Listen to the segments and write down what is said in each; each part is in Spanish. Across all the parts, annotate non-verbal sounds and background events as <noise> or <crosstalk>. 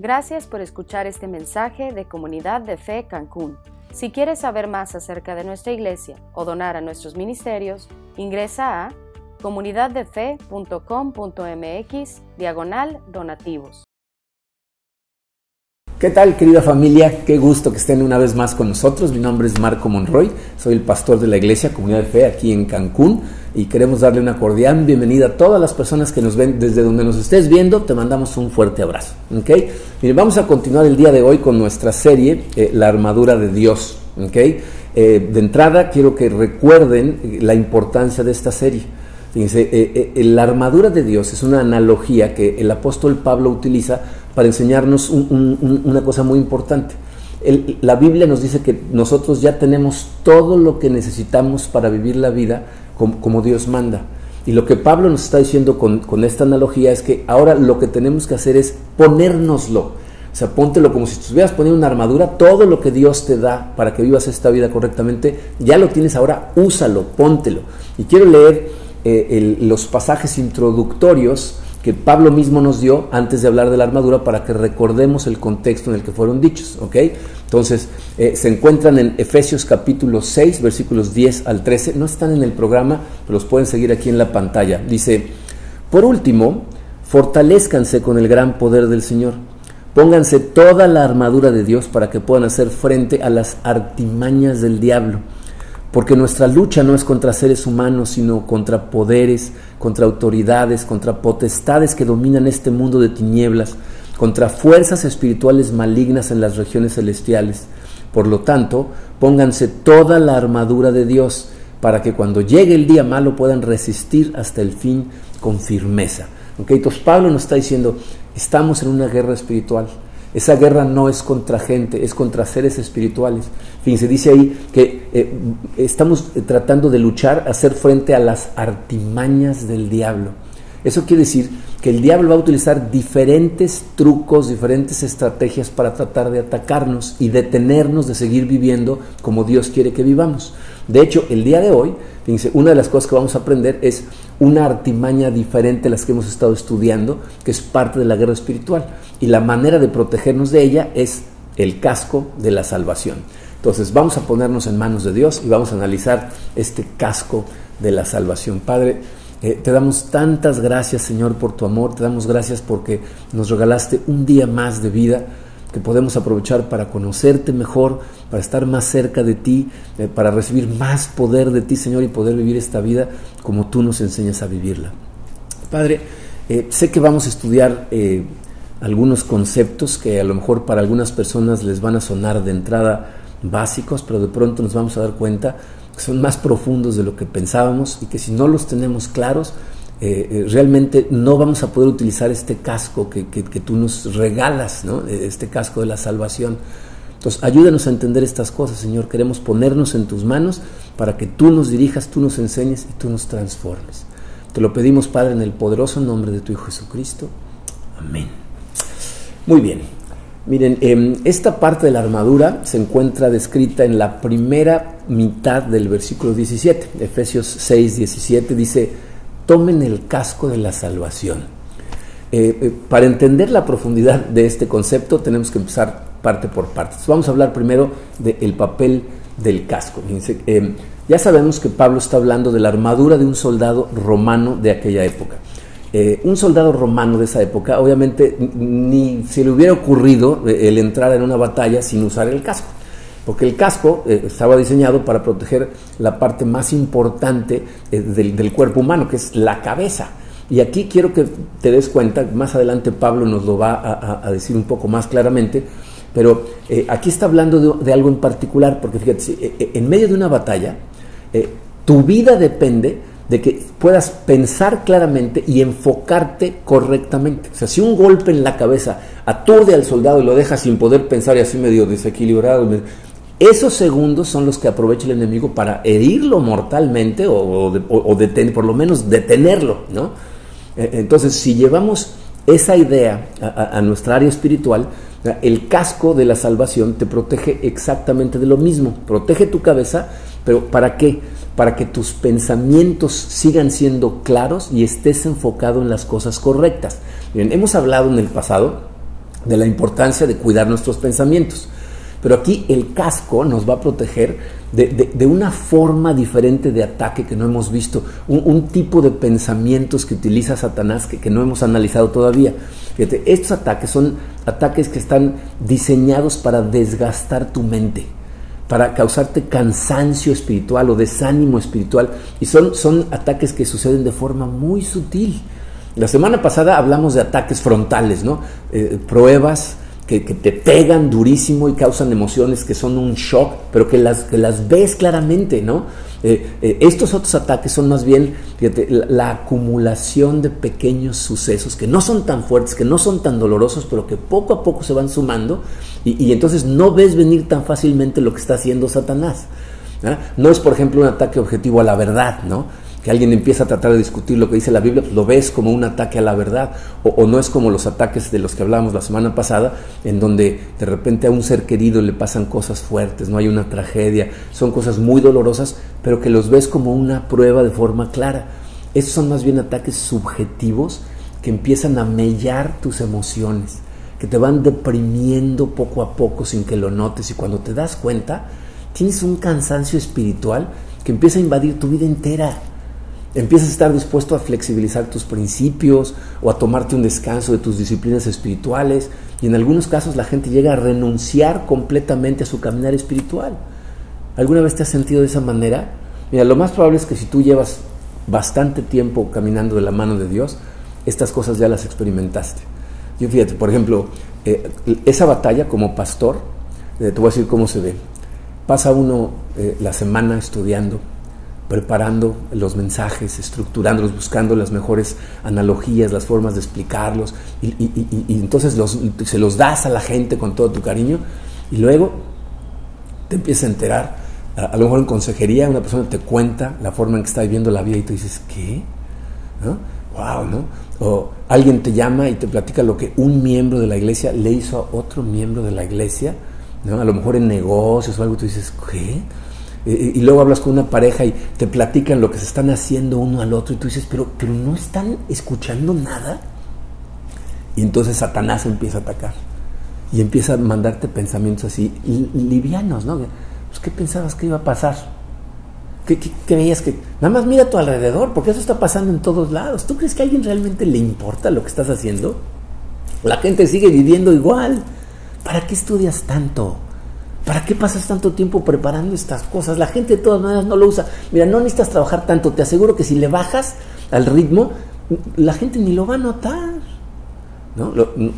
Gracias por escuchar este mensaje de Comunidad de Fe Cancún. Si quieres saber más acerca de nuestra iglesia o donar a nuestros ministerios, ingresa a comunidaddefe.com.mx diagonal donativos. ¿Qué tal querida familia? Qué gusto que estén una vez más con nosotros. Mi nombre es Marco Monroy, soy el pastor de la iglesia Comunidad de Fe aquí en Cancún y queremos darle una cordial bienvenida a todas las personas que nos ven desde donde nos estés viendo. Te mandamos un fuerte abrazo. ¿okay? Miren, vamos a continuar el día de hoy con nuestra serie eh, La armadura de Dios. ¿okay? Eh, de entrada quiero que recuerden la importancia de esta serie. Fíjense, eh, la armadura de Dios es una analogía que el apóstol Pablo utiliza para enseñarnos una cosa muy importante. la Biblia nos dice que nosotros ya tenemos todo lo que necesitamos para vivir la vida como, Dios manda. Y lo que Pablo nos está diciendo con, esta analogía es que ahora lo que tenemos que hacer es ponérnoslo. O sea, póntelo como si estuvieras poniendo una armadura, todo lo que Dios te da para que vivas esta vida correctamente, ya lo tienes ahora, úsalo, póntelo. Y quiero leer eh, los pasajes introductorios que Pablo mismo nos dio antes de hablar de la armadura para que recordemos el contexto en el que fueron dichos, ¿ok? Entonces, eh, se encuentran en Efesios capítulo 6, versículos 10 al 13, no están en el programa, pero los pueden seguir aquí en la pantalla. Dice, por último, fortalezcanse con el gran poder del Señor. Pónganse toda la armadura de Dios para que puedan hacer frente a las artimañas del diablo porque nuestra lucha no es contra seres humanos, sino contra poderes, contra autoridades, contra potestades que dominan este mundo de tinieblas, contra fuerzas espirituales malignas en las regiones celestiales. Por lo tanto, pónganse toda la armadura de Dios para que cuando llegue el día malo puedan resistir hasta el fin con firmeza. Entonces Pablo nos está diciendo, estamos en una guerra espiritual. Esa guerra no es contra gente, es contra seres espirituales. Fíjense, dice ahí que eh, estamos tratando de luchar, hacer frente a las artimañas del diablo. Eso quiere decir que el diablo va a utilizar diferentes trucos, diferentes estrategias para tratar de atacarnos y detenernos de seguir viviendo como Dios quiere que vivamos. De hecho, el día de hoy, fíjense, una de las cosas que vamos a aprender es una artimaña diferente a las que hemos estado estudiando, que es parte de la guerra espiritual. Y la manera de protegernos de ella es el casco de la salvación. Entonces vamos a ponernos en manos de Dios y vamos a analizar este casco de la salvación. Padre, eh, te damos tantas gracias Señor por tu amor, te damos gracias porque nos regalaste un día más de vida que podemos aprovechar para conocerte mejor, para estar más cerca de ti, eh, para recibir más poder de ti, Señor, y poder vivir esta vida como tú nos enseñas a vivirla. Padre, eh, sé que vamos a estudiar eh, algunos conceptos que a lo mejor para algunas personas les van a sonar de entrada básicos, pero de pronto nos vamos a dar cuenta que son más profundos de lo que pensábamos y que si no los tenemos claros, eh, eh, realmente no vamos a poder utilizar este casco que, tú nos regalas, ¿no? Eh, este casco de la salvación. Entonces, ayúdanos a entender estas cosas, Señor. Queremos ponernos en tus manos para que tú nos dirijas, tú nos enseñes y tú nos transformes. Te lo pedimos, Padre, en el poderoso nombre de tu Hijo Jesucristo. Amén. Muy bien. Miren, em, esta parte de la armadura se encuentra descrita en la primera mitad del versículo 17. Efesios 6, 17 dice, tomen el casco de la salvación. Eh, eh, para entender la profundidad de este concepto tenemos que empezar parte por parte. vamos a hablar primero del papel del casco. Eh, ya sabemos que Pablo está hablando de la armadura de un soldado romano de aquella época. un soldado romano de esa época, obviamente, ni se le hubiera ocurrido el entrar en una batalla sin usar el casco porque el casco eh, estaba diseñado para proteger la parte más importante eh, del, cuerpo humano, que es la cabeza. Y aquí quiero que te des cuenta, más adelante Pablo nos lo va a, decir un poco más claramente, pero eh, aquí está hablando de, algo en particular, porque fíjate, en medio de una batalla, tu vida depende de que puedas pensar claramente y enfocarte correctamente. O sea, si un golpe en la cabeza aturde al soldado y lo deja sin poder pensar y así medio desequilibrado, esos segundos son los que aprovecha el enemigo para herirlo mortalmente o, por lo menos detenerlo, ¿no? E, entonces, si llevamos esa idea a, nuestra área espiritual, el casco de la salvación te protege exactamente de lo mismo. Protege tu cabeza, pero ¿para qué? Para que tus pensamientos sigan siendo claros y estés enfocado en las cosas correctas. Bien, hemos hablado en el pasado de la importancia de cuidar nuestros pensamientos. Pero aquí el casco nos va a proteger de, una forma diferente de ataque que no hemos visto, un, tipo de pensamientos que utiliza Satanás que, no hemos analizado todavía. Fíjate, estos ataques son ataques que están diseñados para desgastar tu mente, para causarte cansancio espiritual o desánimo espiritual. Y son, son ataques que suceden de forma muy sutil. La semana pasada hablamos de ataques frontales, ¿no? Eh, pruebas que, te pegan durísimo y causan emociones que son un shock, pero que las, que las ves claramente, ¿no? Eh, eh, estos otros ataques son más bien, la, acumulación de pequeños sucesos que no son tan fuertes, que no son tan dolorosos, pero que poco a poco se van sumando y, y entonces no ves venir tan fácilmente lo que está haciendo Satanás. No es, por ejemplo, un ataque objetivo a la verdad, ¿no? Que alguien empieza a tratar de discutir lo que dice la Biblia, pues lo ves como un ataque a la verdad, o, no es como los ataques de los que hablábamos la semana pasada, en donde de repente a un ser querido le pasan cosas fuertes, no hay una tragedia, son cosas muy dolorosas, pero que los ves como una prueba de forma clara. Estos son más bien ataques subjetivos que empiezan a mellar tus emociones, que te van deprimiendo poco a poco sin que lo notes y cuando te das cuenta, tienes un cansancio espiritual que empieza a invadir tu vida entera Empiezas a estar dispuesto a flexibilizar tus principios o a tomarte un descanso de tus disciplinas espirituales y en algunos casos la gente llega a renunciar completamente a su caminar espiritual. ¿Alguna vez te has sentido de esa manera? Mira, lo más probable es que si tú llevas bastante tiempo caminando de la mano de Dios, estas cosas ya las experimentaste. Yo fíjate, por ejemplo, eh, esa batalla como pastor, eh, te voy a decir cómo se ve. Pasa uno eh, la semana estudiando, preparando los mensajes, estructurándolos, buscando las mejores analogías, las formas de explicarlos, y, entonces se los das a la gente con todo tu cariño, y luego te empiezas a enterar, a, lo mejor en consejería una persona te cuenta la forma en que está viviendo la vida y tú dices, ¿qué? ¿No? Wow, ¿no? O alguien te llama y te platica lo que un miembro de la iglesia le hizo a otro miembro de la iglesia, ¿no? A lo mejor en negocios o algo, tú dices, ¿qué? Y luego hablas con una pareja y te platican lo que se están haciendo uno al otro y tú dices, pero, pero no están escuchando nada. Y entonces Satanás empieza a atacar y empieza a mandarte pensamientos así livianos, ¿no? Pues, ¿Qué pensabas que iba a pasar? ¿Qué, qué, creías que.? Nada más mira a tu alrededor, porque eso está pasando en todos lados. ¿Tú crees que a alguien realmente le importa lo que estás haciendo? La gente sigue viviendo igual. ¿Para qué estudias tanto? ¿Para qué pasas tanto tiempo preparando estas cosas? La gente de todas maneras no lo usa. Mira, no necesitas trabajar tanto. Te aseguro que si le bajas al ritmo, la gente ni lo va a notar.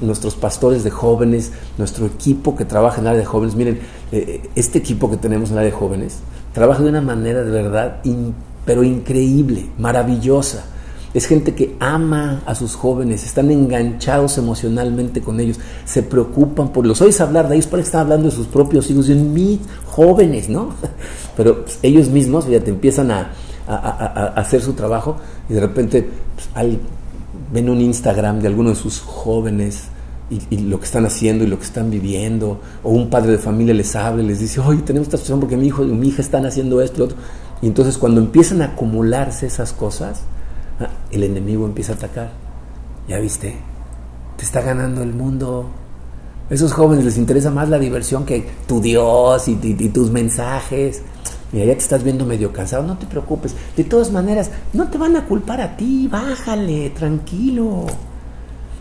nuestros pastores de jóvenes, nuestro equipo que trabaja en el área de jóvenes, miren, eh, este equipo que tenemos en el área de jóvenes trabaja de una manera de verdad, pero increíble, maravillosa. Es gente que ama a sus jóvenes, están enganchados emocionalmente con ellos, se preocupan por los. Oyes hablar de ellos, parece que están hablando de sus propios hijos, de mis jóvenes, ¿no? <laughs> Pero pues, ellos mismos, fíjate, empiezan a, hacer su trabajo y de repente pues, ven un Instagram de alguno de sus jóvenes y, lo que están haciendo y lo que están viviendo, o un padre de familia les habla y les dice, oye, tenemos esta situación porque mi hijo y mi hija están haciendo esto y otro. Y entonces cuando empiezan a acumularse esas cosas, el enemigo empieza a atacar. ¿Ya viste? Te está ganando el mundo. A esos jóvenes les interesa más la diversión que tu Dios y, tus mensajes. Mira, ya te estás viendo medio cansado, no te preocupes. De todas maneras, no te van a culpar a ti, bájale, tranquilo.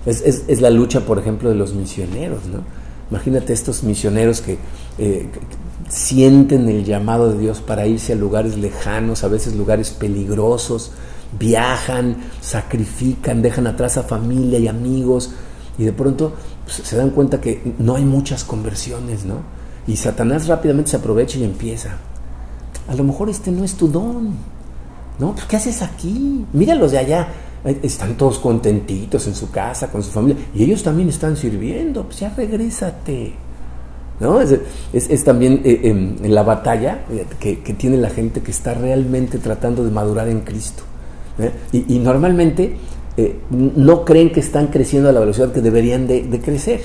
Es, la lucha, por ejemplo, de los misioneros, ¿no? Imagínate estos misioneros eh, que, sienten el llamado de Dios para irse a lugares lejanos, a veces lugares peligrosos, viajan, sacrifican, dejan atrás a familia y amigos y de pronto pues, se dan cuenta que no hay muchas conversiones, ¿no? Y Satanás rápidamente se aprovecha y empieza. A lo mejor este no es tu don, ¿no? Pues, ¿Qué haces aquí? Míralos de allá. Están todos contentitos en su casa, con su familia, y ellos también están sirviendo. Pues ya regrésate. ¿No? Es, también eh, em, la batalla eh, que tiene la gente que está realmente tratando de madurar en Cristo. ¿Eh? Y, normalmente eh, no creen que están creciendo a la velocidad que deberían de, crecer.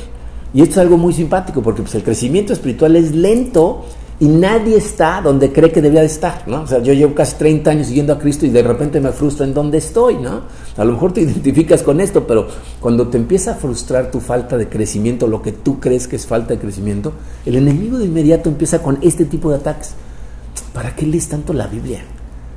Y esto es algo muy simpático porque pues, el crecimiento espiritual es lento y nadie está donde cree que debía de estar. O sea, yo llevo casi 30 años siguiendo a Cristo y de repente me frustro en dónde estoy, ¿no? A lo mejor te <laughs> identificas con esto, pero cuando te empieza a frustrar tu falta de crecimiento, lo que tú crees que es falta de crecimiento, el enemigo de inmediato empieza con este tipo de ataques. ¿Para qué lees tanto la Biblia?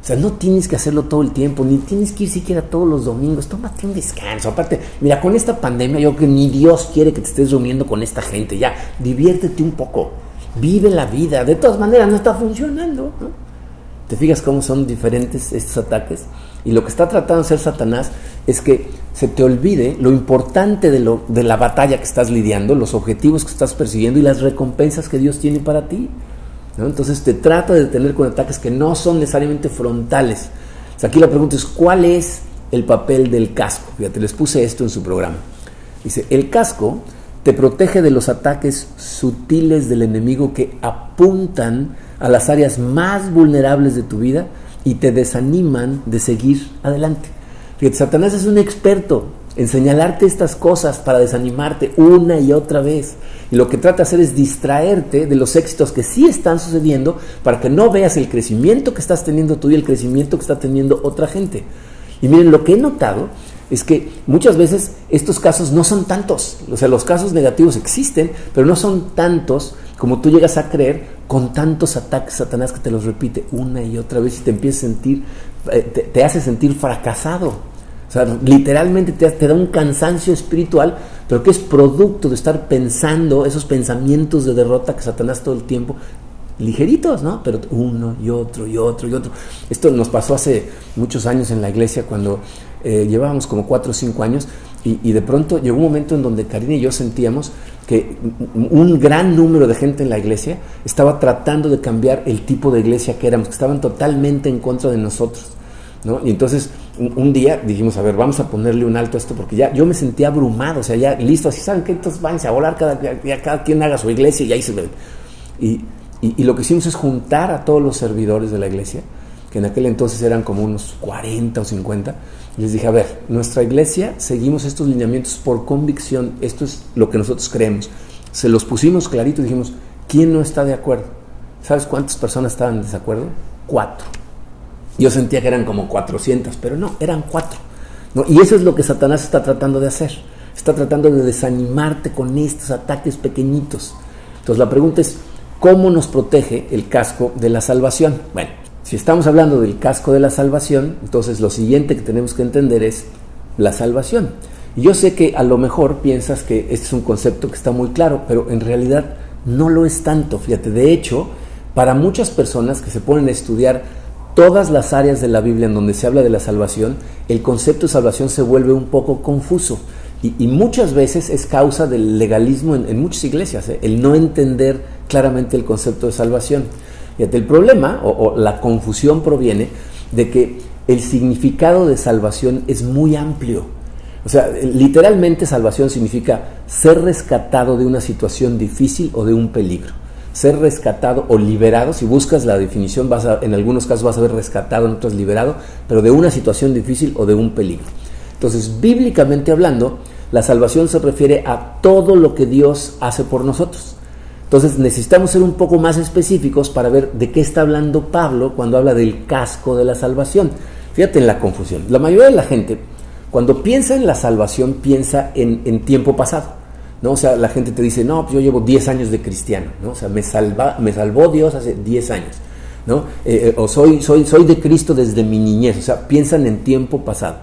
Sea, no tienes que hacerlo todo el tiempo, ni tienes que ir siquiera todos los domingos. Tómate un descanso. Aparte, mira, con esta pandemia, yo creo que ni Dios quiere que te estés reuniendo con esta gente. Ya, diviértete un poco vive la vida. De todas maneras, no está funcionando. ¿Te fijas cómo son diferentes estos ataques? Y lo que está tratando de hacer Satanás es que se te olvide lo importante de, lo, de la batalla que estás lidiando, los objetivos que estás persiguiendo y las recompensas que Dios tiene para ti. Entonces te trata de detener con ataques que no son necesariamente frontales. aquí la pregunta es, ¿cuál es el papel del casco? Fíjate, les puse esto en su programa. Dice, el casco te protege de los ataques sutiles del enemigo que apuntan a las áreas más vulnerables de tu vida y te desaniman de seguir adelante. Fíjate, Satanás es un experto en señalarte estas cosas para desanimarte una y otra vez. Y lo que trata de hacer es distraerte de los éxitos que sí están sucediendo para que no veas el crecimiento que estás teniendo tú y el crecimiento que está teniendo otra gente. Y miren, lo que he notado es que muchas veces estos casos no son tantos, o sea, los casos negativos existen, pero no son tantos como tú llegas a creer con tantos ataques Satanás que te los repite una y otra vez y te empieza a sentir, eh, te, hace sentir fracasado. O sea, literalmente te, da un cansancio espiritual, pero que es producto de estar pensando esos pensamientos de derrota que Satanás todo el tiempo ligeritos, ¿no? Pero uno y otro y otro y otro. Esto nos pasó hace muchos años en la iglesia cuando eh, llevábamos como cuatro o cinco años y, de pronto llegó un momento en donde Karina y yo sentíamos que un gran número de gente en la iglesia estaba tratando de cambiar el tipo de iglesia que éramos, que estaban totalmente en contra de nosotros. ¿No? Y entonces un, día dijimos, a ver, vamos a ponerle un alto a esto porque ya yo me sentía abrumado, o sea, ya listo, así saben que entonces váyanse a volar, cada, cada quien haga su iglesia y ahí se ve. Y, y, lo que hicimos es juntar a todos los servidores de la iglesia, que en aquel entonces eran como unos 40 o 50, les dije, a ver, nuestra iglesia seguimos estos lineamientos por convicción, esto es lo que nosotros creemos. Se los pusimos clarito y dijimos, ¿quién no está de acuerdo? ¿Sabes cuántas personas estaban en desacuerdo? Cuatro. Yo sentía que eran como 400, pero no, eran cuatro. Y eso es lo que Satanás está tratando de hacer. Está tratando de desanimarte con estos ataques pequeñitos. Entonces la pregunta es, ¿cómo nos protege el casco de la salvación? Bueno, si estamos hablando del casco de la salvación, entonces lo siguiente que tenemos que entender es la salvación. Yo sé que a lo mejor piensas que este es un concepto que está muy claro, pero en realidad no lo es tanto. Fíjate, de hecho, para muchas personas que se ponen a estudiar todas las áreas de la Biblia en donde se habla de la salvación, el concepto de salvación se vuelve un poco confuso. Y, muchas veces es causa del legalismo en, muchas iglesias, ¿eh? el no entender claramente el concepto de salvación. El problema o, la confusión proviene de que el significado de salvación es muy amplio. O sea, literalmente salvación significa ser rescatado de una situación difícil o de un peligro. Ser rescatado o liberado, si buscas la definición, vas en algunos casos vas a ver rescatado, en otros liberado, pero de una situación difícil o de un peligro. Entonces, bíblicamente hablando, la salvación se refiere a todo lo que Dios hace por nosotros. Entonces necesitamos ser un poco más específicos para ver de qué está hablando Pablo cuando habla del casco de la salvación. Fíjate en la confusión. La mayoría de la gente, cuando piensa en la salvación, piensa en, tiempo pasado. ¿No? O sea, la gente te dice, no, pues yo llevo 10 años de cristiano. ¿no? O sea, me, salva, me salvó Dios hace 10 años. ¿no? Eh, eh, o soy, soy, soy de Cristo desde mi niñez. O sea, piensan en tiempo pasado.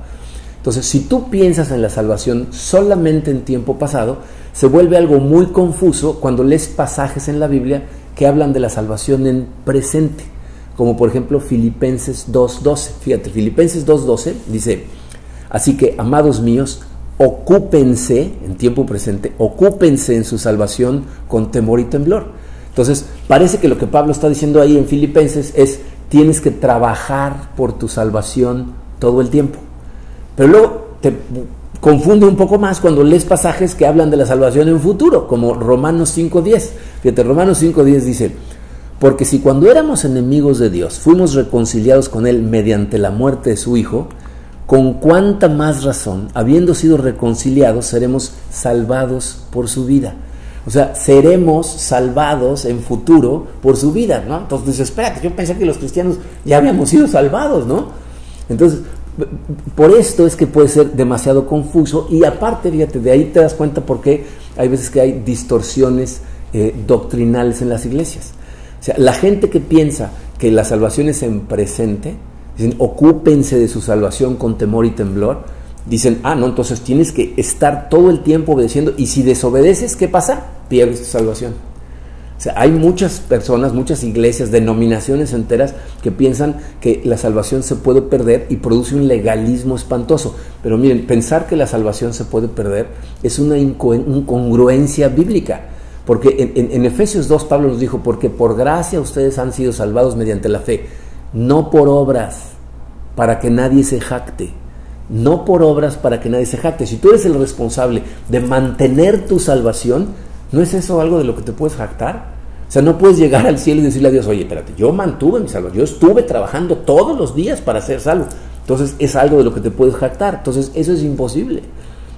Entonces, si tú piensas en la salvación solamente en tiempo pasado, se vuelve algo muy confuso cuando lees pasajes en la Biblia que hablan de la salvación en presente, como por ejemplo Filipenses 2.12. Fíjate, Filipenses 2.12 dice, así que, amados míos, ocúpense, en tiempo presente, ocúpense en su salvación con temor y temblor. Entonces, parece que lo que Pablo está diciendo ahí en Filipenses es, tienes que trabajar por tu salvación todo el tiempo. Pero luego te confunde un poco más cuando lees pasajes que hablan de la salvación en futuro, como Romanos 5.10. Fíjate, Romanos 5.10 dice, porque si cuando éramos enemigos de Dios fuimos reconciliados con Él mediante la muerte de su Hijo, con cuánta más razón, habiendo sido reconciliados, seremos salvados por su vida. O sea, seremos salvados en futuro por su vida, ¿no? Entonces dices, espérate, yo pensé que los cristianos ya habíamos sido salvados, ¿no? Entonces, por esto es que puede ser demasiado confuso y aparte, fíjate, de ahí te das cuenta por qué hay veces que hay distorsiones eh, doctrinales en las iglesias. O sea, la gente que piensa que la salvación es en presente, dicen, ocúpense de su salvación con temor y temblor, dicen, ah, no, entonces tienes que estar todo el tiempo obedeciendo y si desobedeces, ¿qué pasa? Pierdes tu salvación. O sea, hay muchas personas, muchas iglesias, denominaciones enteras que piensan que la salvación se puede perder y produce un legalismo espantoso. Pero miren, pensar que la salvación se puede perder es una incongruencia bíblica. Porque en, Efesios 2 Pablo nos dijo, porque por gracia ustedes han sido salvados mediante la fe, no por obras, para que nadie se jacte. No por obras para que nadie se jacte. Si tú eres el responsable de mantener tu salvación, ¿No es eso algo de lo que te puedes jactar? O sea, no puedes llegar al cielo y decirle a Dios, oye, espérate, yo mantuve mi salvación, yo estuve trabajando todos los días para ser salvo. Entonces es algo de lo que te puedes jactar. Entonces eso es imposible.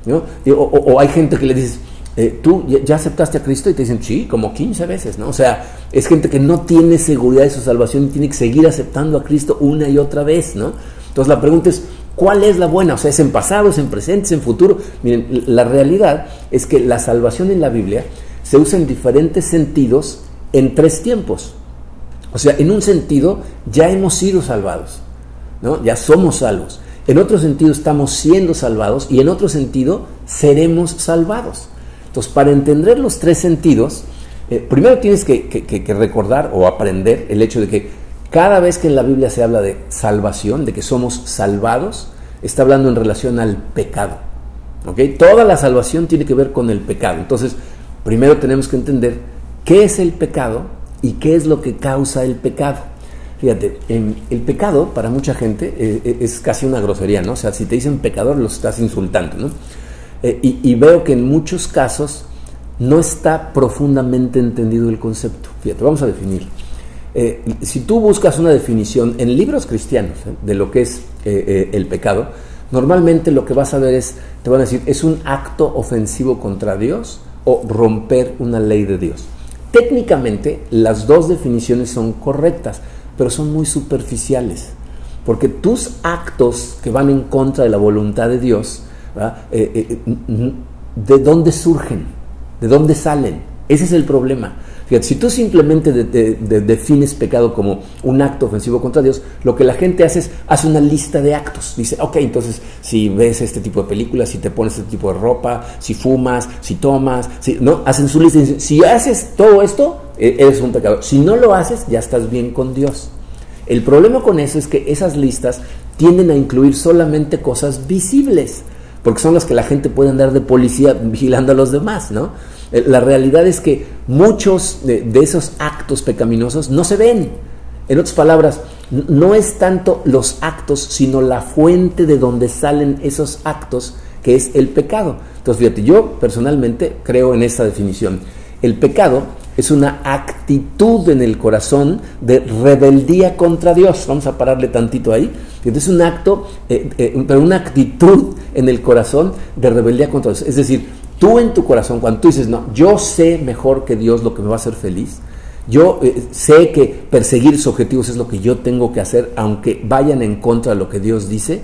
¿no? O, hay gente que le dices, eh, ¿tú ya aceptaste a Cristo? Y te dicen, sí, como 15 veces, ¿no? O sea, es gente que no tiene seguridad de su salvación y tiene que seguir aceptando a Cristo una y otra vez, ¿no? Entonces la pregunta es, ¿Cuál es la buena? O sea, ¿es en pasado, es en presente, es en futuro? Miren, la realidad es que la salvación en la Biblia se usa en diferentes sentidos en tres tiempos. O sea, en un sentido ya hemos sido salvados, ¿no? Ya somos salvos. En otro sentido estamos siendo salvados y en otro sentido seremos salvados. Entonces, para entender los tres sentidos, eh, primero tienes que recordar o aprender el hecho de que cada vez que en la Biblia se habla de salvación, de que somos salvados, está hablando en relación al pecado. Toda la salvación tiene que ver con el pecado. Entonces, primero tenemos que entender qué es el pecado y qué es lo que causa el pecado. Fíjate, el pecado para mucha gente eh, eh, es casi una grosería, ¿no? O sea, si te dicen pecador, los estás insultando, ¿no? Eh, y, veo que en muchos casos no está profundamente entendido el concepto. Fíjate, vamos a definirlo. Eh, si tú buscas una definición en libros cristianos ¿eh? de lo que es el pecado, normalmente lo que vas a ver es, te van a decir, es un acto ofensivo contra Dios o romper una ley de Dios. Técnicamente las dos definiciones son correctas, pero son muy superficiales, porque tus actos que van en contra de la voluntad de Dios, ¿de dónde surgen? ¿De dónde salen? Ese es el problema. Si tú simplemente defines pecado como un acto ofensivo contra Dios, lo que la gente hace es hace una lista de actos. Dice, ok, entonces si ves este tipo de películas, si te pones este tipo de ropa, si fumas, si tomas, si, no, hacen su lista si haces todo esto, e, eres un pecador. Si no lo haces, ya estás bien con Dios. El problema con eso es que esas listas tienden a incluir solamente cosas visibles, porque son las que la gente puede andar de policía <laughs> vigilando a los demás, ¿no? Eh, la realidad es que muchos de, esos actos pecaminosos no se ven. En otras palabras, no es tanto los actos, sino la fuente de donde salen esos actos, que es el pecado. Entonces, fíjate, yo personalmente creo en esta definición. El pecado es una actitud en el corazón de rebeldía contra Dios. Vamos a pararle tantito ahí. Es un acto, eh, eh, pero una actitud en el corazón de rebeldía contra Dios. Es decir, Tú en tu corazón, cuando tú dices, no, yo sé mejor que Dios lo que me va a hacer feliz, yo eh, sé que perseguir sus objetivos es lo que yo tengo que hacer, aunque vayan en contra de lo que Dios dice,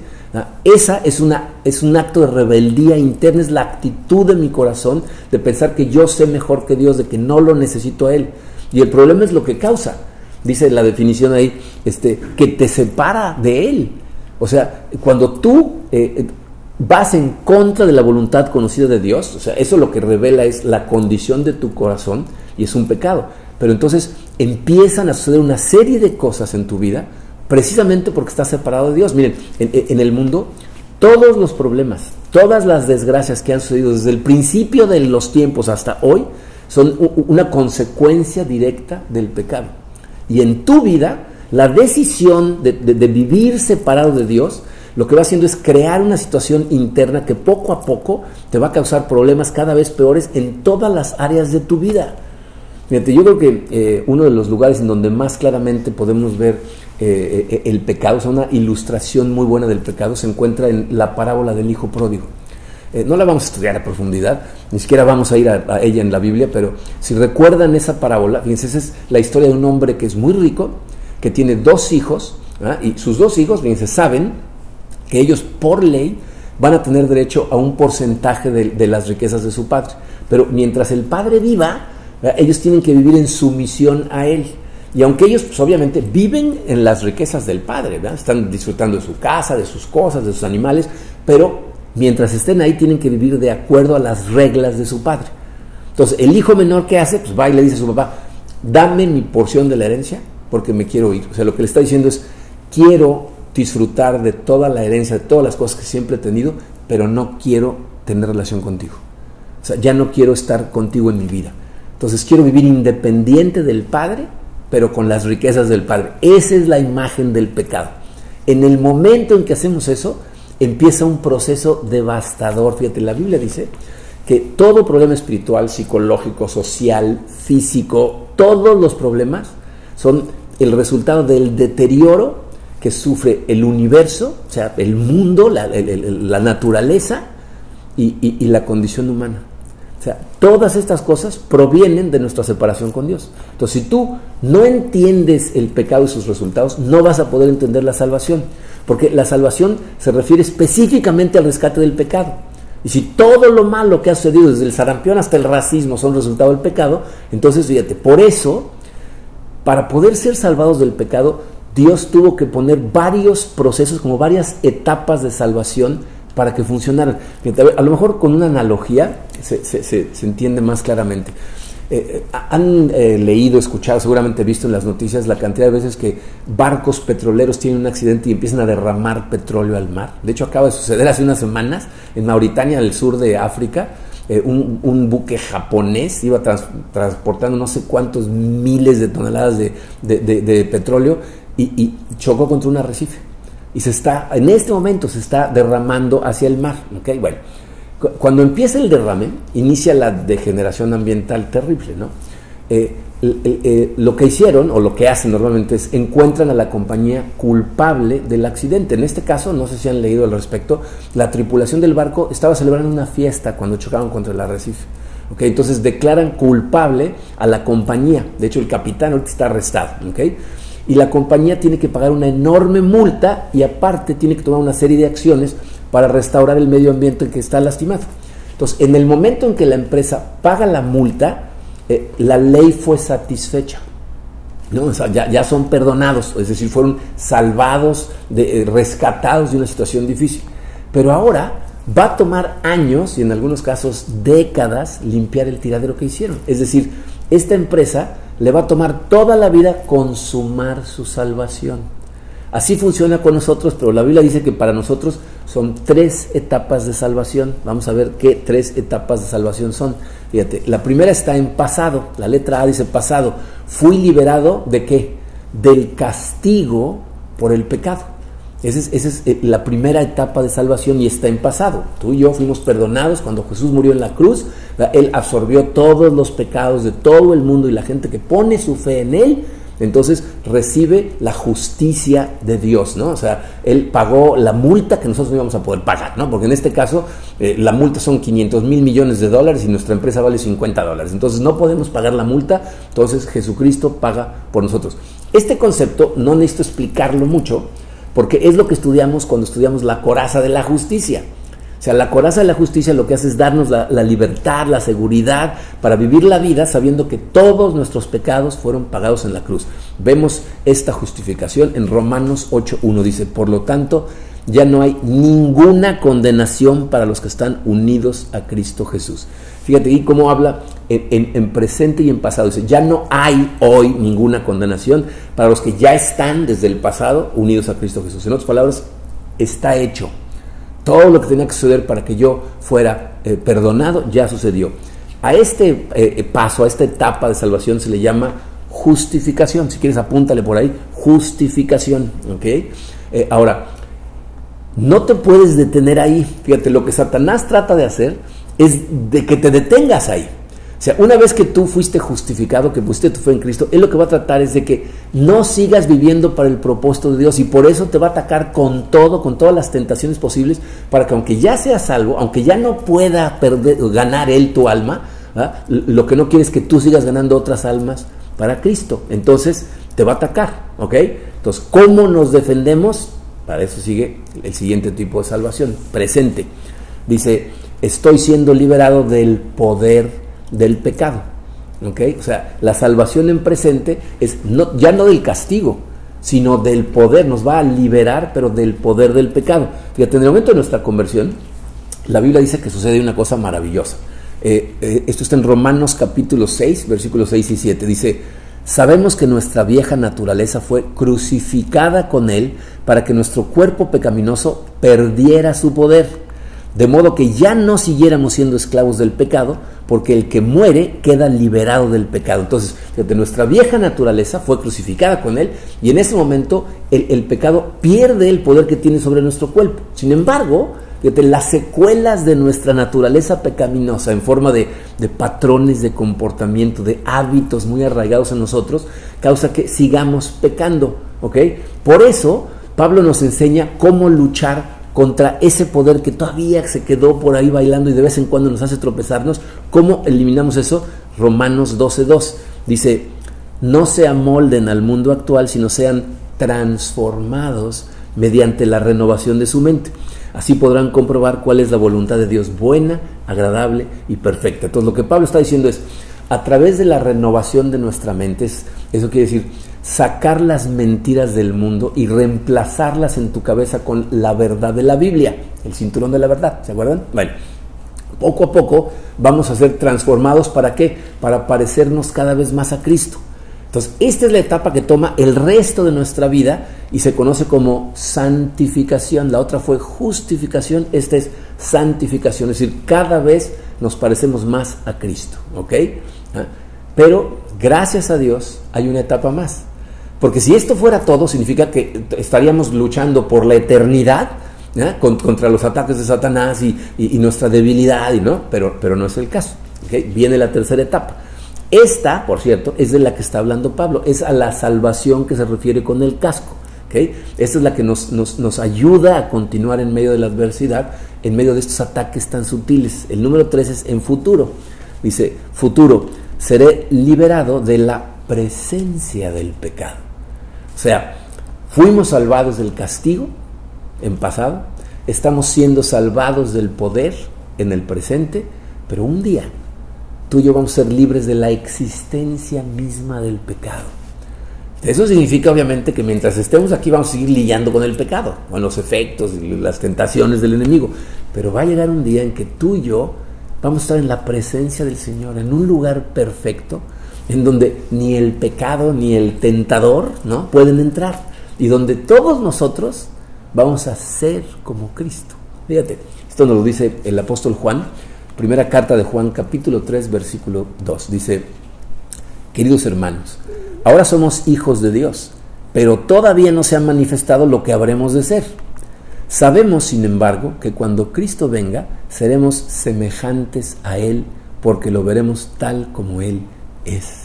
esa es, una, es un acto de rebeldía interna, es la actitud de mi corazón de pensar que yo sé mejor que Dios, de que no lo necesito a Él. Y el problema es lo que causa, dice la definición ahí, este, que te separa de Él. O sea, cuando tú eh, vas en contra de la voluntad conocida de Dios, o sea, eso lo que revela es la condición de tu corazón y es un pecado. Pero entonces empiezan a suceder una serie de cosas en tu vida precisamente porque estás separado de Dios. Miren, en, el mundo todos los problemas, todas las desgracias que han sucedido desde el principio de los tiempos hasta hoy son una consecuencia directa del pecado. Y en tu vida, la decisión de vivir separado de Dios lo que va haciendo es crear una situación interna que poco a poco te va a causar problemas cada vez peores en todas las áreas de tu vida. Fíjate, yo creo que eh, uno de los lugares en donde más claramente podemos ver eh, el pecado, o sea, una ilustración muy buena del pecado, se encuentra en la parábola del hijo pródigo. Eh, no la vamos a estudiar a profundidad, ni siquiera vamos a ir a, ella en la Biblia, pero si recuerdan esa parábola, fíjense, esa es la historia de un hombre que es muy rico, que tiene dos hijos, y sus dos hijos, fíjense, saben que ellos por ley van a tener derecho a un porcentaje de, las riquezas de su padre. Pero mientras el padre viva, ellos tienen que vivir en sumisión a él. Y aunque ellos pues, obviamente viven en las riquezas del Padre, están disfrutando de su casa, de sus cosas, de sus animales, pero mientras estén ahí tienen que vivir de acuerdo a las reglas de su Padre. Entonces, el hijo menor que hace, pues va y le dice a su papá, dame mi porción de la herencia porque me quiero ir. O sea, lo que le está diciendo es, quiero disfrutar de toda la herencia, de todas las cosas que siempre he tenido, pero no quiero tener relación contigo. O sea, ya no quiero estar contigo en mi vida. Entonces, quiero vivir independiente del Padre pero con las riquezas del Padre. Esa es la imagen del pecado. En el momento en que hacemos eso, empieza un proceso devastador. Fíjate, la Biblia dice que todo problema espiritual, psicológico, social, físico, todos los problemas son el resultado del deterioro que sufre el universo, o sea, el mundo, la, naturaleza y la condición humana. O sea, todas estas cosas provienen de nuestra separación con Dios. Entonces, si tú no entiendes el pecado y sus resultados, no vas a poder entender la salvación. Porque la salvación se refiere específicamente al rescate del pecado. Y si todo lo malo que ha sucedido, desde el sarampión hasta el racismo, son resultado del pecado, entonces fíjate, por eso, para poder ser salvados del pecado, Dios tuvo que poner varios procesos, como varias etapas de salvación para que funcionaran. A lo mejor con una analogía se, entiende más claramente. Eh, eh, han eh, leído, escuchado, seguramente visto en las noticias la cantidad de veces que barcos petroleros tienen un accidente y empiezan a derramar petróleo al mar. De hecho, acaba de suceder hace unas semanas en Mauritania, al sur de África. un, buque japonés iba transportando no sé cuántos miles de toneladas de, petróleo y, y chocó contra un arrecife y se está, en este momento se está derramando hacia el mar. ¿okay? Bueno, cuando empieza el derrame, inicia la degeneración ambiental terrible. ¿no? Eh, eh, lo que hicieron, o lo que hacen normalmente, es encuentran a la compañía culpable del accidente. En este caso, no sé si han leído al respecto, la tripulación del barco estaba celebrando una fiesta cuando chocaron contra el arrecife. ¿okay? Entonces declaran culpable a la compañía. De hecho, el capitán ahorita está arrestado. ¿okay? Y la compañía tiene que pagar una enorme multa y aparte tiene que tomar una serie de acciones para restaurar el medio ambiente que está lastimado. Entonces, en el momento en que la empresa paga la multa, eh, la ley fue satisfecha. ¿no? ya, son perdonados, es decir, fueron salvados, de, eh, rescatados de una situación difícil. Pero ahora va a tomar años y en algunos casos décadas limpiar el tiradero que hicieron. Es decir, esta empresa le va a tomar toda la vida consumar su salvación. Así funciona con nosotros, pero la Biblia dice que para nosotros son tres etapas de salvación. Vamos a ver qué tres etapas de salvación son. Fíjate, la primera está en pasado. La letra A dice pasado. Fui liberado de qué? Del castigo por el pecado. Esa es, eh, la primera etapa de salvación y está en pasado. Tú y yo fuimos perdonados cuando Jesús murió en la cruz. Él absorbió todos los pecados de todo el mundo y la gente que pone su fe en Él, entonces recibe la justicia de Dios, ¿no? O sea, Él pagó la multa que nosotros no íbamos a poder pagar, ¿no? Porque en este caso eh, la multa son 500 mil millones de dólares y nuestra empresa vale 50 dólares. Entonces no podemos pagar la multa, entonces Jesucristo paga por nosotros. Este concepto no necesito explicarlo mucho porque es lo que estudiamos cuando estudiamos la coraza de la justicia. O sea, la coraza de la justicia lo que hace es darnos la, libertad, la seguridad para vivir la vida sabiendo que todos nuestros pecados fueron pagados en la cruz. Vemos esta justificación en Romanos 8.1. Dice, por lo tanto, ya no hay ninguna condenación para los que están unidos a Cristo Jesús. Fíjate ahí cómo habla en, presente y en pasado. Dice, ya no hay hoy ninguna condenación para los que ya están desde el pasado unidos a Cristo Jesús. En otras palabras, está hecho. Todo lo que tenía que suceder para que yo fuera eh, perdonado ya sucedió. A este eh, eh, paso, a esta etapa de salvación se le llama justificación. Si quieres, apúntale por ahí, justificación. ahora, no te puedes detener ahí. Fíjate, lo que Satanás trata de hacer es de que te detengas ahí. Sea, una vez que tú fuiste justificado, que pusiste tu fe en Cristo, Él lo que va a tratar es de que no sigas viviendo para el propósito de Dios y por eso te va a atacar con todo, con todas las tentaciones posibles, para que aunque ya seas salvo, aunque ya no pueda ganar Él tu alma, lo que no quiere es que tú sigas ganando otras almas para Cristo. Entonces te va a atacar, ¿ok? Entonces, ¿cómo nos defendemos? Para eso sigue el siguiente tipo de salvación, presente. Dice, estoy siendo liberado del poder del pecado. ¿okay? O sea, la salvación en presente es no, ya no del castigo, sino del poder, nos va a liberar, pero del poder del pecado. Fíjate, en el momento de nuestra conversión, la Biblia dice que sucede una cosa maravillosa. Eh, eh, esto está en Romanos capítulo 6, versículos 6 y 7. Dice, sabemos que nuestra vieja naturaleza fue crucificada con Él para que nuestro cuerpo pecaminoso perdiera su poder de modo que ya no siguiéramos siendo esclavos del pecado, porque el que muere queda liberado del pecado. Entonces, fíjate, nuestra vieja naturaleza fue crucificada con él y en ese momento el, pecado pierde el poder que tiene sobre nuestro cuerpo. Sin embargo, las secuelas de nuestra naturaleza pecaminosa en forma de, de patrones de comportamiento, de hábitos muy arraigados en nosotros, causa que sigamos pecando. ¿ok? Por eso, Pablo nos enseña cómo luchar contra ese poder que todavía se quedó por ahí bailando y de vez en cuando nos hace tropezarnos. ¿Cómo eliminamos eso? Romanos 12.2 dice, no se amolden al mundo actual, sino sean transformados mediante la renovación de su mente. Así podrán comprobar cuál es la voluntad de Dios buena, agradable y perfecta. Entonces lo que Pablo está diciendo es, a través de la renovación de nuestra mente, eso quiere decir, sacar las mentiras del mundo y reemplazarlas en tu cabeza con la verdad de la Biblia, el cinturón de la verdad, ¿se acuerdan? Bueno, poco a poco vamos a ser transformados para qué? Para parecernos cada vez más a Cristo. Entonces, esta es la etapa que toma el resto de nuestra vida y se conoce como santificación. La otra fue justificación, esta es santificación, es decir, cada vez nos parecemos más a Cristo, ¿ok? ¿Ah? Pero gracias a Dios hay una etapa más. Porque si esto fuera todo, significa que estaríamos luchando por la eternidad contra los ataques de Satanás y, nuestra debilidad, y ¿no? Pero, pero no es el caso. Viene la tercera etapa. Esta, por cierto, es de la que está hablando Pablo, es a la salvación que se refiere con el casco. Esta es la que nos, nos, ayuda a continuar en medio de la adversidad, en medio de estos ataques tan sutiles. El número tres es en futuro. Dice, futuro, seré liberado de la presencia del pecado. O sea, fuimos salvados del castigo en pasado, estamos siendo salvados del poder en el presente, pero un día tú y yo vamos a ser libres de la existencia misma del pecado. Eso significa obviamente que mientras estemos aquí vamos a seguir lidiando con el pecado, con los efectos y las tentaciones del enemigo. Pero va a llegar un día en que tú y yo vamos a estar en la presencia del Señor, en un lugar perfecto, en donde ni el pecado ni el tentador ¿no? pueden entrar y donde todos nosotros vamos a ser como Cristo. Fíjate, esto nos lo dice el apóstol Juan, primera carta de Juan capítulo 3 versículo 2. Dice, queridos hermanos, ahora somos hijos de Dios, pero todavía no se ha manifestado lo que habremos de ser. Sabemos, sin embargo, que cuando Cristo venga, seremos semejantes a Él, porque lo veremos tal como Él es.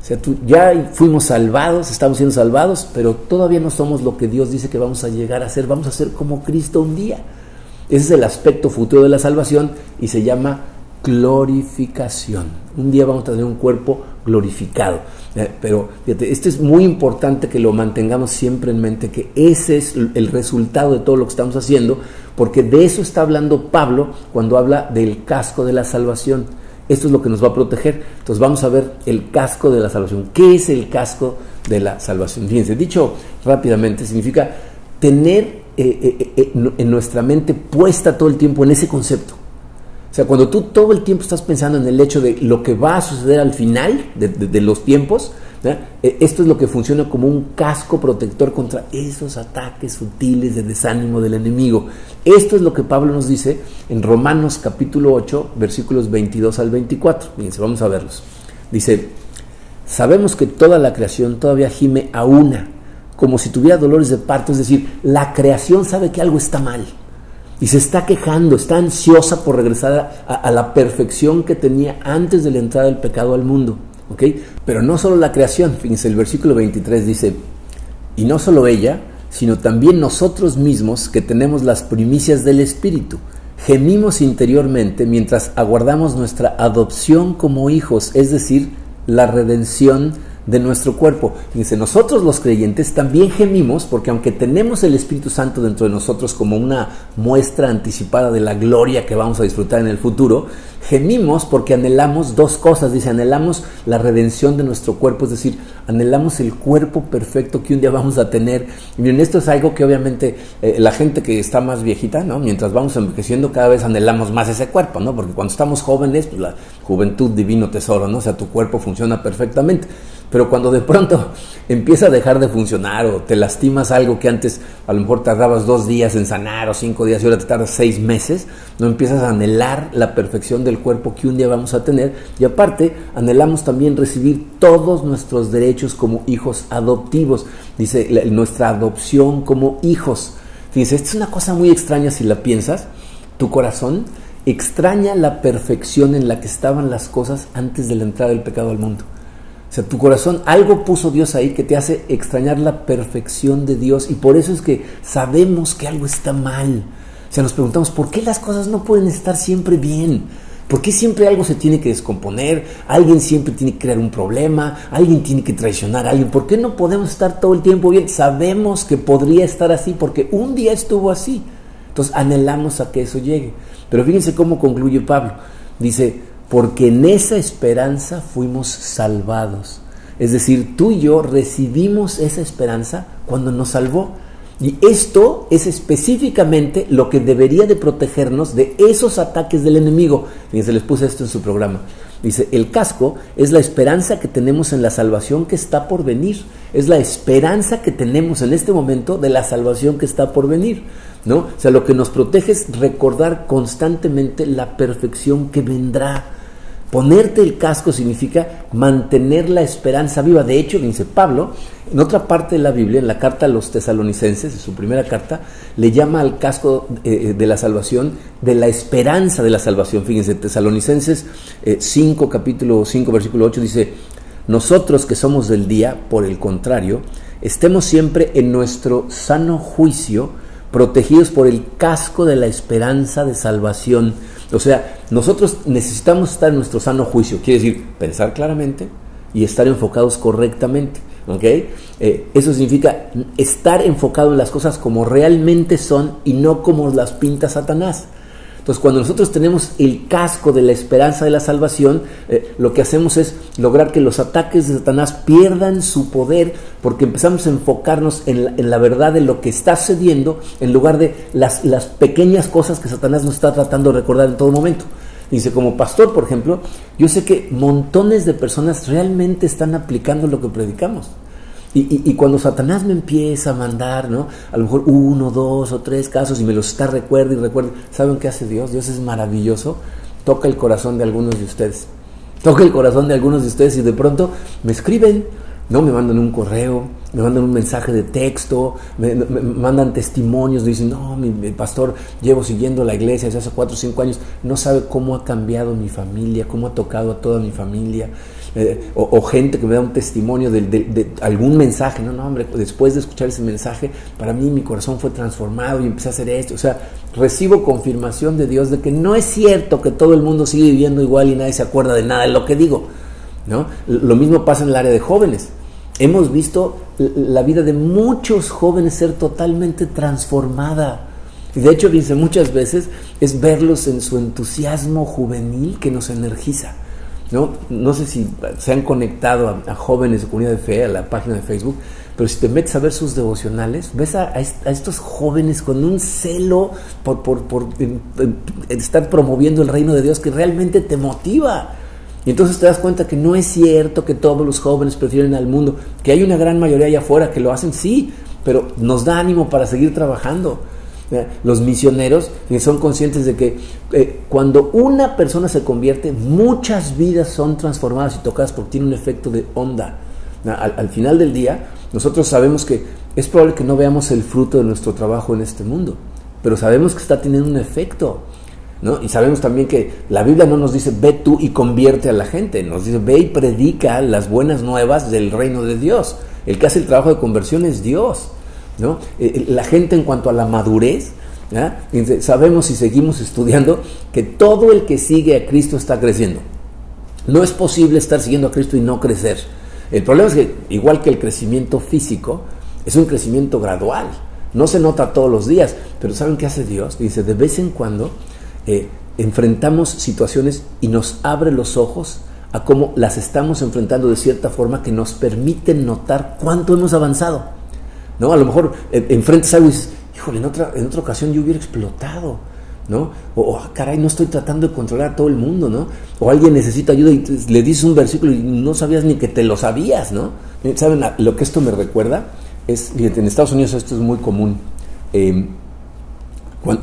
O sea, tú, ya fuimos salvados, estamos siendo salvados, pero todavía no somos lo que Dios dice que vamos a llegar a ser. Vamos a ser como Cristo un día. Ese es el aspecto futuro de la salvación y se llama glorificación. Un día vamos a tener un cuerpo glorificado. Eh, pero fíjate, esto es muy importante que lo mantengamos siempre en mente, que ese es el resultado de todo lo que estamos haciendo, porque de eso está hablando Pablo cuando habla del casco de la salvación. Esto es lo que nos va a proteger. Entonces vamos a ver el casco de la salvación. ¿Qué es el casco de la salvación? Fíjense, dicho rápidamente, significa tener eh, eh, en nuestra mente puesta todo el tiempo en ese concepto. O sea, cuando tú todo el tiempo estás pensando en el hecho de lo que va a suceder al final de, los tiempos, eh, esto es lo que funciona como un casco protector contra esos ataques sutiles de desánimo del enemigo. Esto es lo que Pablo nos dice en Romanos capítulo 8, versículos 22 al 24. Fíjense, vamos a verlos. Dice, sabemos que toda la creación todavía gime a una, como si tuviera dolores de parto, es decir, la creación sabe que algo está mal y se está quejando, está ansiosa por regresar a, la perfección que tenía antes de la entrada del pecado al mundo. Pero no solo la creación, fíjense, el versículo 23 dice, y no solo ella, sino también nosotros mismos que tenemos las primicias del Espíritu. Gemimos interiormente mientras aguardamos nuestra adopción como hijos, es decir, la redención de nuestro cuerpo. Dice, nosotros los creyentes también gemimos porque aunque tenemos el Espíritu Santo dentro de nosotros como una muestra anticipada de la gloria que vamos a disfrutar en el futuro, gemimos porque anhelamos dos cosas. Dice, anhelamos la redención de nuestro cuerpo, es decir, anhelamos el cuerpo perfecto que un día vamos a tener. Y bien, esto es algo que obviamente eh, la gente que está más viejita, ¿no? Mientras vamos envejeciendo, cada vez anhelamos más ese cuerpo, ¿no? Porque cuando estamos jóvenes, pues la juventud divino tesoro, ¿no? O sea, tu cuerpo funciona perfectamente. Pero cuando de pronto <laughs> empieza a dejar de funcionar o te lastimas algo que antes a lo mejor tardabas dos días en sanar o cinco días y ahora te tardas seis meses, no empiezas a anhelar la perfección del cuerpo que un día vamos a tener y aparte anhelamos también recibir todos nuestros derechos como hijos adoptivos, dice nuestra adopción como hijos. Dice, esta es una cosa muy extraña si la piensas, tu corazón extraña la perfección en la que estaban las cosas antes de la entrada del pecado al mundo. O sea, tu corazón, algo puso Dios ahí que te hace extrañar la perfección de Dios y por eso es que sabemos que algo está mal. O sea, nos preguntamos, ¿por qué las cosas no pueden estar siempre bien? ¿Por qué siempre algo se tiene que descomponer? Alguien siempre tiene que crear un problema, alguien tiene que traicionar a alguien. ¿Por qué no podemos estar todo el tiempo bien? Sabemos que podría estar así porque un día estuvo así. Entonces anhelamos a que eso llegue. Pero fíjense cómo concluye Pablo. Dice, porque en esa esperanza fuimos salvados. Es decir, tú y yo recibimos esa esperanza cuando nos salvó. Y esto es específicamente lo que debería de protegernos de esos ataques del enemigo. Fíjense, les puse esto en su programa. Dice, el casco es la esperanza que tenemos en la salvación que está por venir. Es la esperanza que tenemos en este momento de la salvación que está por venir. ¿no? O sea, lo que nos protege es recordar constantemente la perfección que vendrá. Ponerte el casco significa mantener la esperanza viva. De hecho, dice Pablo, en otra parte de la Biblia, en la carta a los tesalonicenses, en su primera carta, le llama al casco eh, de la salvación de la esperanza de la salvación. Fíjense, tesalonicenses 5, eh, capítulo 5, versículo 8 dice, nosotros que somos del día, por el contrario, estemos siempre en nuestro sano juicio, protegidos por el casco de la esperanza de salvación o sea, nosotros necesitamos estar en nuestro sano juicio, quiere decir pensar claramente y estar enfocados correctamente. Eh, eso significa estar enfocado en las cosas como realmente son y no como las pinta Satanás. Entonces, cuando nosotros tenemos el casco de la esperanza de la salvación, eh, lo que hacemos es lograr que los ataques de Satanás pierdan su poder porque empezamos a enfocarnos en la, verdad de lo que está sucediendo en lugar de las, las pequeñas cosas que Satanás nos está tratando de recordar en todo momento. Dice, como pastor, por ejemplo, yo sé que montones de personas realmente están aplicando lo que predicamos. Y, cuando Satanás me empieza a mandar, ¿no? A lo mejor uno, dos o tres casos y me los está recuerda y recuerda. ¿Saben qué hace Dios? Dios es maravilloso. Toca el corazón de algunos de ustedes. Toca el corazón de algunos de ustedes y de pronto me escriben, ¿no? Me mandan un correo, me mandan un mensaje de texto, me, mandan testimonios, dicen, no, mi, pastor, llevo siguiendo la iglesia desde hace cuatro o cinco años, no sabe cómo ha cambiado mi familia, cómo ha tocado a toda mi familia. Eh, o, gente que me da un testimonio de, algún mensaje, no, no, hombre, después de escuchar ese mensaje, para mí mi corazón fue transformado y empecé a hacer esto. O sea, recibo confirmación de Dios de que no es cierto que todo el mundo sigue viviendo igual y nadie se acuerda de nada de lo que digo. ¿no? Lo mismo pasa en el área de jóvenes. Hemos visto la vida de muchos jóvenes ser totalmente transformada. Y de hecho, dice muchas veces, es verlos en su entusiasmo juvenil que nos energiza. ¿no? No sé si se han conectado a, jóvenes de comunidad de fe, a la página de Facebook, pero si te metes a ver sus devocionales, ves a, estos jóvenes con un celo por, por, estar promoviendo el reino de Dios que realmente te motiva. Y entonces te das cuenta que no es cierto que todos los jóvenes prefieren al mundo, que hay una gran mayoría allá afuera que lo hacen, sí, pero nos da ánimo para seguir trabajando. Los misioneros son conscientes de que eh, cuando una persona se convierte, muchas vidas son transformadas y tocadas porque tiene un efecto de onda. Al, final del día, nosotros sabemos que es probable que no veamos el fruto de nuestro trabajo en este mundo, pero sabemos que está teniendo un efecto. ¿No? Y sabemos también que la Biblia no nos dice ve tú y convierte a la gente, nos dice ve y predica las buenas nuevas del reino de Dios. El que hace el trabajo de conversión es Dios. ¿no? Eh, eh, la gente en cuanto a la madurez, sabemos y seguimos estudiando que todo el que sigue a Cristo está creciendo. No es posible estar siguiendo a Cristo y no crecer. El problema es que, igual que el crecimiento físico, es un crecimiento gradual. No se nota todos los días, pero ¿saben qué hace Dios? Dice, de vez en cuando eh, enfrentamos situaciones y nos abre los ojos a cómo las estamos enfrentando de cierta forma que nos permiten notar cuánto hemos avanzado. ¿No? A lo mejor eh, enfrentas algo y dices, híjole, en otra, en otra ocasión yo hubiera explotado. ¿no? O, ah, caray, no estoy tratando de controlar a todo el mundo, ¿no? O alguien necesita ayuda y le dices un versículo y no sabías ni que te lo sabías, ¿no? ¿Saben lo que esto me recuerda? Es, en Estados Unidos esto es muy común.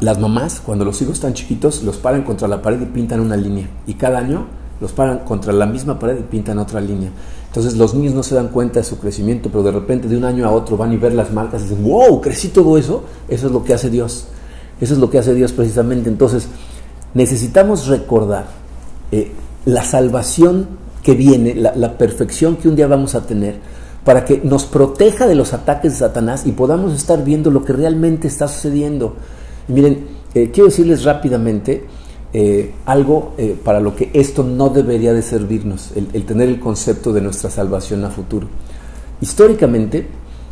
Las mamás, cuando los hijos están chiquitos, los paran contra la pared y pintan una línea. Y cada año los paran contra la misma pared y pintan otra línea. Entonces los niños no se dan cuenta de su crecimiento, pero de repente de un año a otro van y ver las marcas y dicen, wow, crecí todo eso. Eso es lo que hace Dios. Eso es lo que hace Dios precisamente. Entonces necesitamos recordar eh, la salvación que viene, la, perfección que un día vamos a tener, para que nos proteja de los ataques de Satanás y podamos estar viendo lo que realmente está sucediendo. Miren, eh, quiero decirles rápidamente, eh, algo eh, para lo que esto no debería de servirnos, el, tener el concepto de nuestra salvación a futuro. Históricamente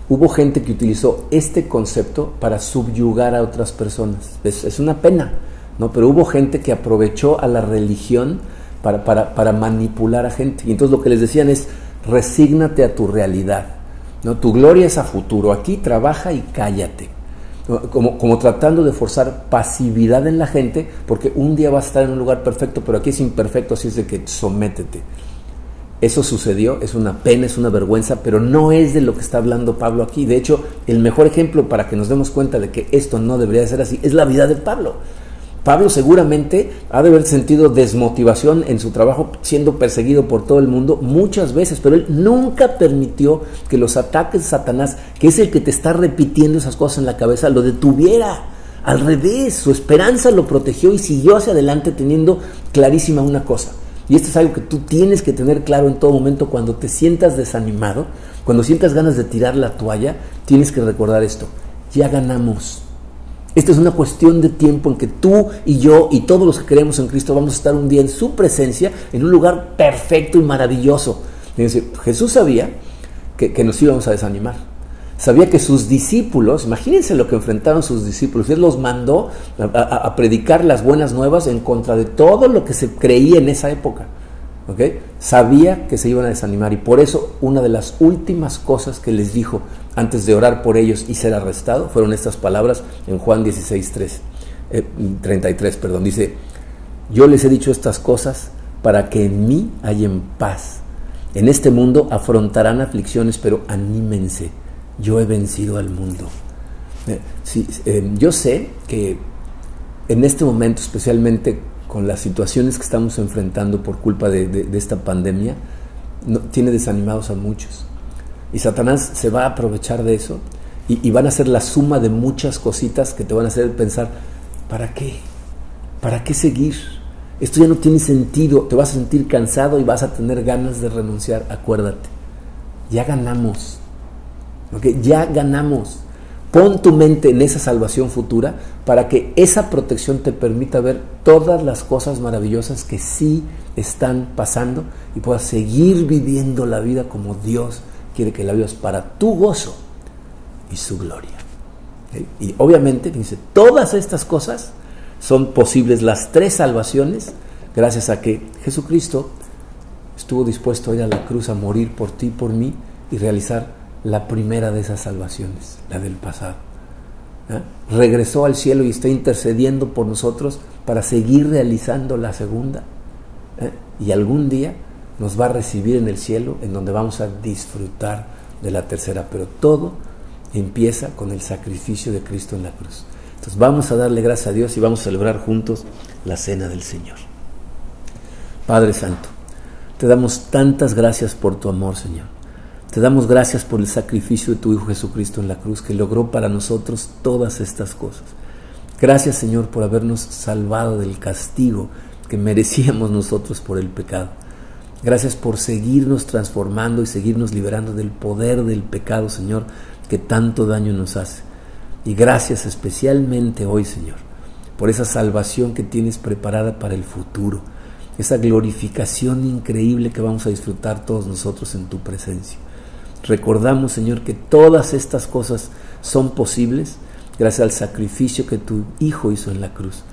hubo gente que utilizó este concepto para subyugar a otras personas. Es, una pena, ¿no? pero hubo gente que aprovechó a la religión para, manipular a gente. Y entonces lo que les decían es, resígnate a tu realidad. ¿no? Tu gloria es a futuro. Aquí trabaja y cállate como, como, tratando de forzar pasividad en la gente, porque un día vas a estar en un lugar perfecto, pero aquí es imperfecto, así es de que sométete. Eso sucedió, es una pena, es una vergüenza, pero no es de lo que está hablando Pablo aquí. De hecho, el mejor ejemplo para que nos demos cuenta de que esto no debería ser así es la vida de Pablo. Pablo seguramente ha de haber sentido desmotivación en su trabajo siendo perseguido por todo el mundo muchas veces, pero él nunca permitió que los ataques de Satanás, que es el que te está repitiendo esas cosas en la cabeza, lo detuviera. Al revés, su esperanza lo protegió y siguió hacia adelante teniendo clarísima una cosa. Y esto es algo que tú tienes que tener claro en todo momento cuando te sientas desanimado, cuando sientas ganas de tirar la toalla, tienes que recordar esto. Ya ganamos. Esta es una cuestión de tiempo en que tú y yo y todos los que creemos en Cristo vamos a estar un día en su presencia, en un lugar perfecto y maravilloso. Jesús sabía que, nos íbamos a desanimar. Sabía que sus discípulos, imagínense lo que enfrentaron sus discípulos, Él los mandó a predicar las buenas nuevas en contra de todo lo que se creía en esa época. Sabía que se iban a desanimar y por eso una de las últimas cosas que les dijo antes de orar por ellos y ser arrestado fueron estas palabras en Juan 16, 33, eh, perdón, dice, yo les he dicho estas cosas para que en mí hayan paz. En este mundo afrontarán aflicciones, pero anímense, yo he vencido al mundo. Eh, eh, yo sé que en este momento, especialmente con las situaciones que estamos enfrentando por culpa de, esta pandemia, no, tiene desanimados a muchos. Y Satanás se va a aprovechar de eso y, van a ser la suma de muchas cositas que te van a hacer pensar, ¿para qué? ¿Para qué seguir? Esto ya no tiene sentido, te vas a sentir cansado y vas a tener ganas de renunciar. Acuérdate, ya ganamos. ¿okay? Ya ganamos. Pon tu mente en esa salvación futura para que esa protección te permita ver todas las cosas maravillosas que sí están pasando y puedas seguir viviendo la vida como Dios quiere que la vivas para tu gozo y su gloria. Y obviamente, dice, todas estas cosas son posibles, las tres salvaciones, gracias a que Jesucristo estuvo dispuesto a ir a la cruz a morir por ti por mí y realizar la primera de esas salvaciones, la del pasado. ¿eh? Regresó al cielo y está intercediendo por nosotros para seguir realizando la segunda. ¿eh? Y algún día nos va a recibir en el cielo, en donde vamos a disfrutar de la tercera. Pero todo empieza con el sacrificio de Cristo en la cruz. Entonces vamos a darle gracias a Dios y vamos a celebrar juntos la cena del Señor. Padre Santo, te damos tantas gracias por tu amor, Señor. Te damos gracias por el sacrificio de tu Hijo Jesucristo en la cruz, que logró para nosotros todas estas cosas. Gracias Señor por habernos salvado del castigo que merecíamos nosotros por el pecado. Gracias por seguirnos transformando y seguirnos liberando del poder del pecado, Señor, que tanto daño nos hace. Y gracias especialmente hoy, Señor, por esa salvación que tienes preparada para el futuro, esa glorificación increíble que vamos a disfrutar todos nosotros en tu presencia. Recordamos, Señor, que todas estas cosas son posibles gracias al sacrificio que tu Hijo hizo en la cruz,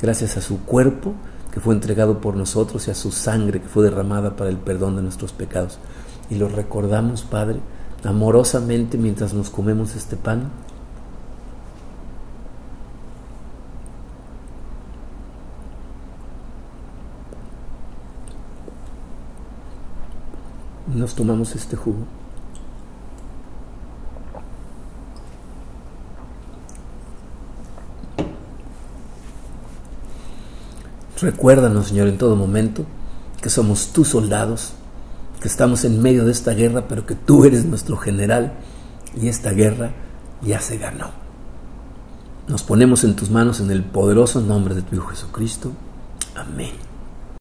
gracias a su cuerpo que fue entregado por nosotros y a su sangre que fue derramada para el perdón de nuestros pecados. Y lo recordamos, Padre, amorosamente mientras nos comemos este pan. Nos tomamos este jugo. Recuérdanos, Señor, en todo momento que somos tus soldados, que estamos en medio de esta guerra, pero que tú eres nuestro general y esta guerra ya se ganó. Nos ponemos en tus manos en el poderoso nombre de tu Hijo Jesucristo. Amén.